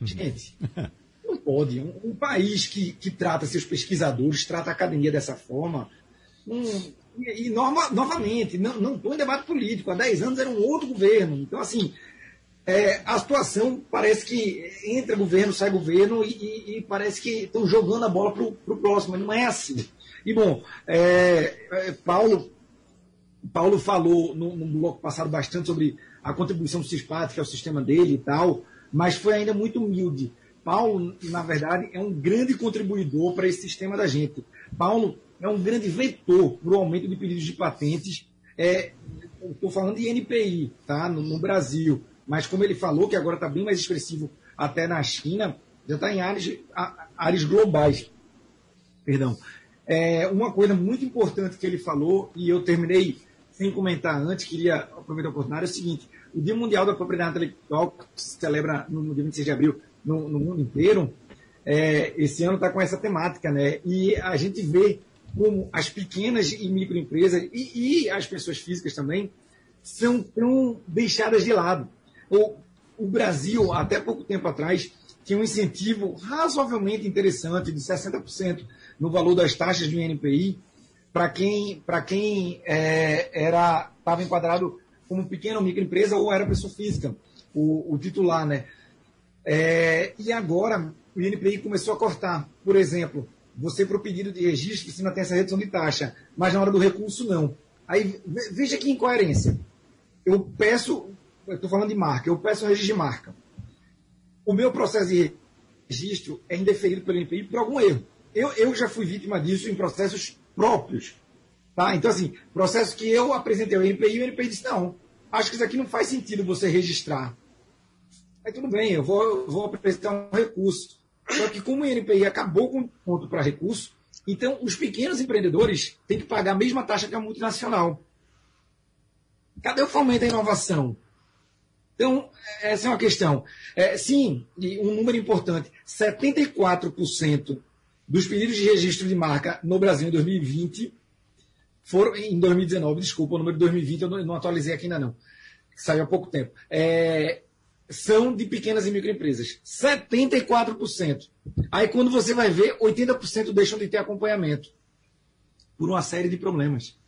Gente, não pode. Um, um, país que, que trata seus pesquisadores, trata a academia dessa forma, um, e, e nova, novamente, não, não põe debate político. Há 10 anos era um outro governo. Então, assim, é, a situação parece que entra governo, sai governo, e, e, e parece que estão jogando a bola para o próximo. Não é assim. E, bom, é, é, Paulo, Paulo falou no, no, bloco passado bastante sobre a contribuição do CISPAT, que é o sistema dele e tal, mas foi ainda muito humilde. Paulo, na verdade, é um grande contribuidor para esse sistema da gente. Paulo é um grande vetor para o aumento de pedidos de patentes. É, Estou falando de NPI, tá? No, no, Brasil. Mas como ele falou, que agora está bem mais expressivo até na China, já está em áreas, áreas globais. Perdão. É, uma coisa muito importante que ele falou, e eu terminei sem comentar antes, queria aproveitar a oportunidade, é o seguinte: o Dia Mundial da Propriedade Intelectual, que se celebra no dia 26 de abril no, no mundo inteiro, é, esse ano está com essa temática, né? E a gente vê como as pequenas e microempresas e, e as pessoas físicas também são tão deixadas de lado. O, Brasil, até pouco tempo atrás, tinha um incentivo razoavelmente interessante de 60% no valor das taxas do INPI para quem, quem é, era estava enquadrado como pequena ou microempresa ou era pessoa física, o, o titular, né? É, e agora o INPI começou a cortar. Por exemplo, você para o pedido de registro você não tem essa redução de taxa, mas na hora do recurso não. Aí veja que incoerência. Eu peço, estou falando de marca, eu peço o registro de marca. O meu processo de registro é indeferido pelo INPI por algum erro. Eu, eu já fui vítima disso em processos próprios. Tá? Então, assim, processo que eu apresentei ao INPI, o INPI disse, não, acho que isso aqui não faz sentido você registrar. Aí tudo bem, eu vou, vou apresentar um recurso. Só que como o INPI acabou com o ponto para recurso, então os pequenos empreendedores têm que pagar a mesma taxa que a multinacional. Cadê o fomento da inovação? Então, essa é uma questão. É, sim, e um número importante: 74% dos pedidos de registro de marca no Brasil em 2020 foram em 2019, desculpa, o número de 2020 eu não, não atualizei aqui ainda não, saiu há pouco tempo. É, são de pequenas e microempresas. 74%. Aí quando você vai ver, 80% deixam de ter acompanhamento por uma série de problemas.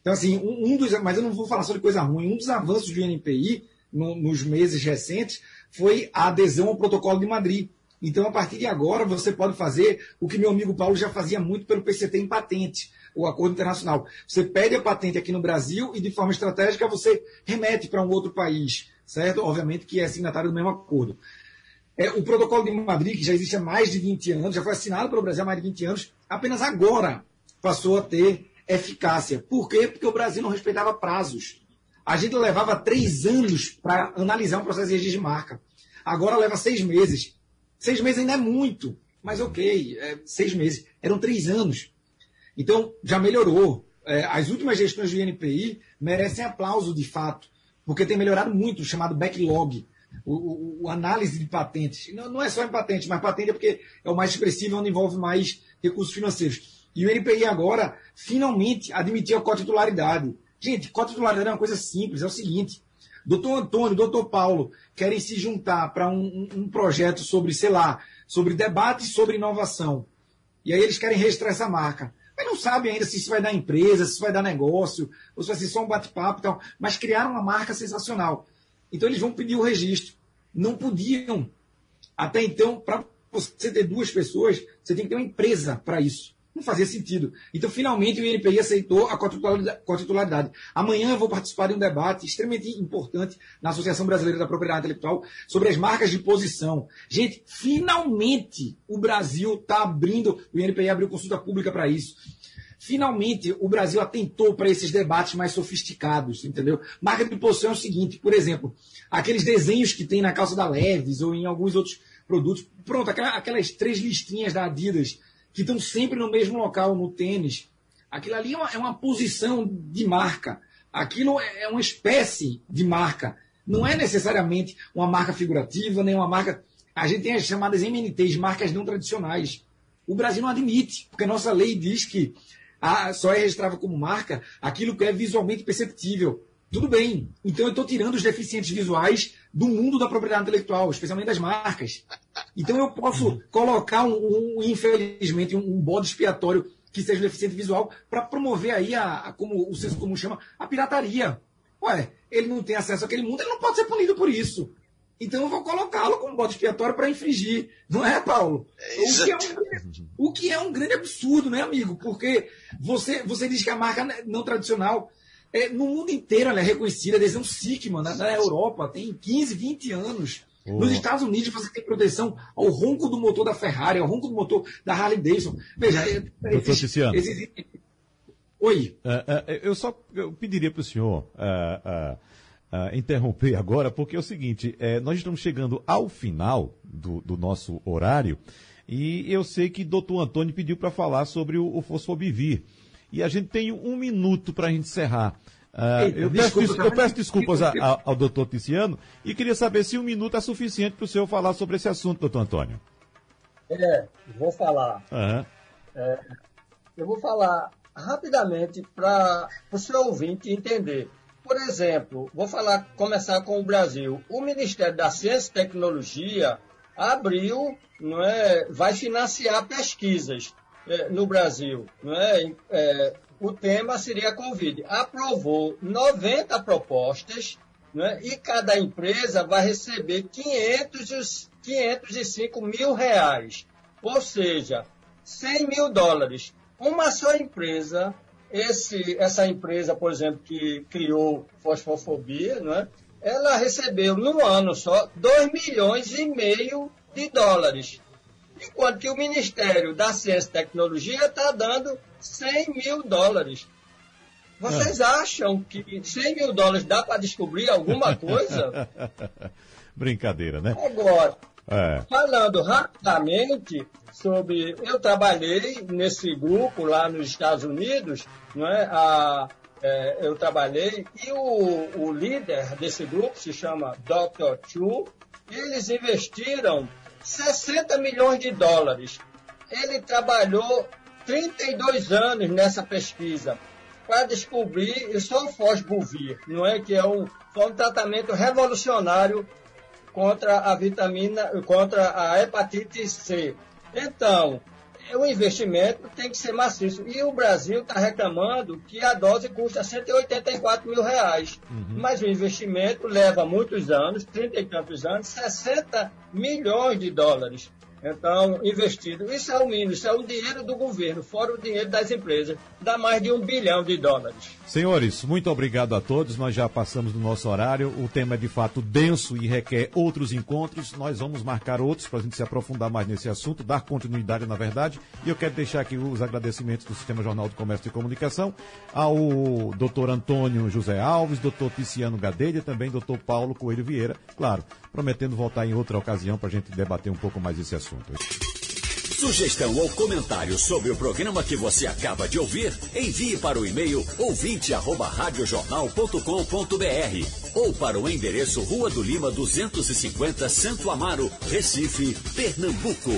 Então, assim, um, um dos. Mas eu não vou falar sobre coisa ruim. Um dos avanços do INPI no, nos meses recentes foi a adesão ao protocolo de Madrid. Então, a partir de agora, você pode fazer o que meu amigo Paulo já fazia muito pelo PCT em patente, o acordo internacional. Você pede a patente aqui no Brasil e, de forma estratégica, você remete para um outro país, certo? Obviamente que é signatário do mesmo acordo. É, o protocolo de Madrid, que já existe há mais de 20 anos, já foi assinado pelo Brasil há mais de 20 anos, apenas agora passou a ter eficácia. Por quê? Porque o Brasil não respeitava prazos. A gente levava três anos para analisar um processo de registro de marca. Agora leva seis meses. Seis meses ainda é muito, mas ok, é, seis meses. Eram três anos. Então, já melhorou. É, as últimas gestões do INPI merecem aplauso de fato, porque tem melhorado muito o chamado backlog, o, o, o análise de patentes. Não, não, é só em patente, mas patente é porque é o mais expressivo, onde envolve mais recursos financeiros. E o INPI agora, finalmente, admitiu a cotitularidade. Gente, cotitularidade é uma coisa simples, é o seguinte, doutor Antônio, doutor Paulo querem se juntar para um, um, projeto sobre, sei lá, sobre debate sobre inovação. E aí eles querem registrar essa marca. Mas não sabem ainda se isso vai dar empresa, se isso vai dar negócio, ou se vai ser só um bate-papo e tal. Mas criaram uma marca sensacional. Então eles vão pedir o registro. Não podiam. Até então, para você ter duas pessoas, você tem que ter uma empresa para isso. Não fazia sentido. Então, finalmente, o INPI aceitou a cotitularidade. Amanhã eu vou participar de um debate extremamente importante na Associação Brasileira da Propriedade Intelectual sobre as marcas de posição. Gente, finalmente o Brasil está abrindo, o INPI abriu consulta pública para isso. Finalmente, o Brasil atentou para esses debates mais sofisticados, entendeu? Marca de posição é o seguinte, por exemplo, aqueles desenhos que tem na calça da Leves ou em alguns outros produtos. Pronto, aquelas três listinhas da Adidas que estão sempre no mesmo local, no tênis. Aquilo ali é uma, é uma posição de marca. Aquilo é, é uma espécie de marca. Não é necessariamente uma marca figurativa, nem uma marca. A gente tem as chamadas MNTs, marcas não tradicionais. O Brasil não admite, porque a nossa lei diz que a, só é registrado como marca aquilo que é visualmente perceptível. Tudo bem. Então eu estou tirando os deficientes visuais do mundo da propriedade intelectual, especialmente das marcas. Então eu posso colocar, um, um infelizmente, um, um bode expiatório que seja deficiente visual para promover aí a, a, como o senso comum chama, a pirataria. Ué, ele não tem acesso àquele mundo, ele não pode ser punido por isso. Então eu vou colocá-lo como bode expiatório para infringir. Não é, Paulo? É o, que é um, o que é um grande absurdo, né, amigo? Porque você, você diz que a marca não tradicional é, no mundo inteiro ela é reconhecida, desde um Sigma, na, na Europa, tem 15, 20 anos. Oh. Nos Estados Unidos você tem proteção ao ronco do motor da Ferrari, ao ronco do motor da Harley Davidson. Veja, é, esses, esses... Oi. Uh, uh, eu só eu pediria para o senhor uh, interromper agora, porque é o seguinte, nós estamos chegando ao final do, do, nosso horário e eu sei que doutor Antônio pediu para falar sobre o, o Fosfobivir. E a gente tem um minuto para a gente encerrar. Uh, eu, peço, eu, peço, desculpas a, a, ao doutor Ticiano e queria saber se um minuto é suficiente para o senhor falar sobre esse assunto, doutor Antônio. É, vou falar. Uhum. É, eu vou falar rapidamente para o seu ouvinte entender. Por exemplo, vou falar, começar com o Brasil. O Ministério da Ciência e Tecnologia abriu, não é, vai financiar pesquisas no Brasil. Não é? é? o tema seria Covid. Aprovou 90 propostas né, e cada empresa vai receber 500, 505 mil reais. Ou seja, 100 mil dólares. Uma só empresa, esse, essa empresa, por exemplo, que criou fosfofobia, né, ela recebeu no ano só 2 milhões e meio de dólares enquanto que o Ministério da Ciência e Tecnologia está dando 100 mil dólares. Vocês é. acham que 100 mil dólares dá para descobrir alguma coisa? Brincadeira, né? Agora, é. falando rapidamente sobre. Eu trabalhei nesse grupo lá nos Estados Unidos, não é? A, é, eu trabalhei, e o, o líder desse grupo se chama Dr. Chu. Eles investiram 60 milhões de dólares. Ele trabalhou 32 anos nessa pesquisa para descobrir o sulfosbuvir, não é que é um, foi um tratamento revolucionário contra a vitamina, contra a hepatite C. Então, o investimento tem que ser maciço. E o Brasil está reclamando que a dose custa 184 mil reais. Uhum. Mas o investimento leva muitos anos, 30 e tantos anos, 60 milhões de dólares. Então, investido. Isso é o mínimo, isso é o dinheiro do governo, fora o dinheiro das empresas. Dá mais de um bilhão de dólares. Senhores, muito obrigado a todos. Nós já passamos do nosso horário. O tema é de fato denso e requer outros encontros. Nós vamos marcar outros para a gente se aprofundar mais nesse assunto, dar continuidade, na verdade. E eu quero deixar aqui os agradecimentos do Sistema Jornal do Comércio e Comunicação ao doutor Antônio José Alves, doutor Ticiano Gadelha e também doutor Paulo Coelho Vieira. Claro, prometendo voltar em outra ocasião para a gente debater um pouco mais esse assunto. Sugestão ou comentário sobre o programa que você acaba de ouvir, envie para o e-mail ouvinte@radiojornal.com.br ou para o endereço Rua do Lima 250, Santo Amaro, Recife, Pernambuco.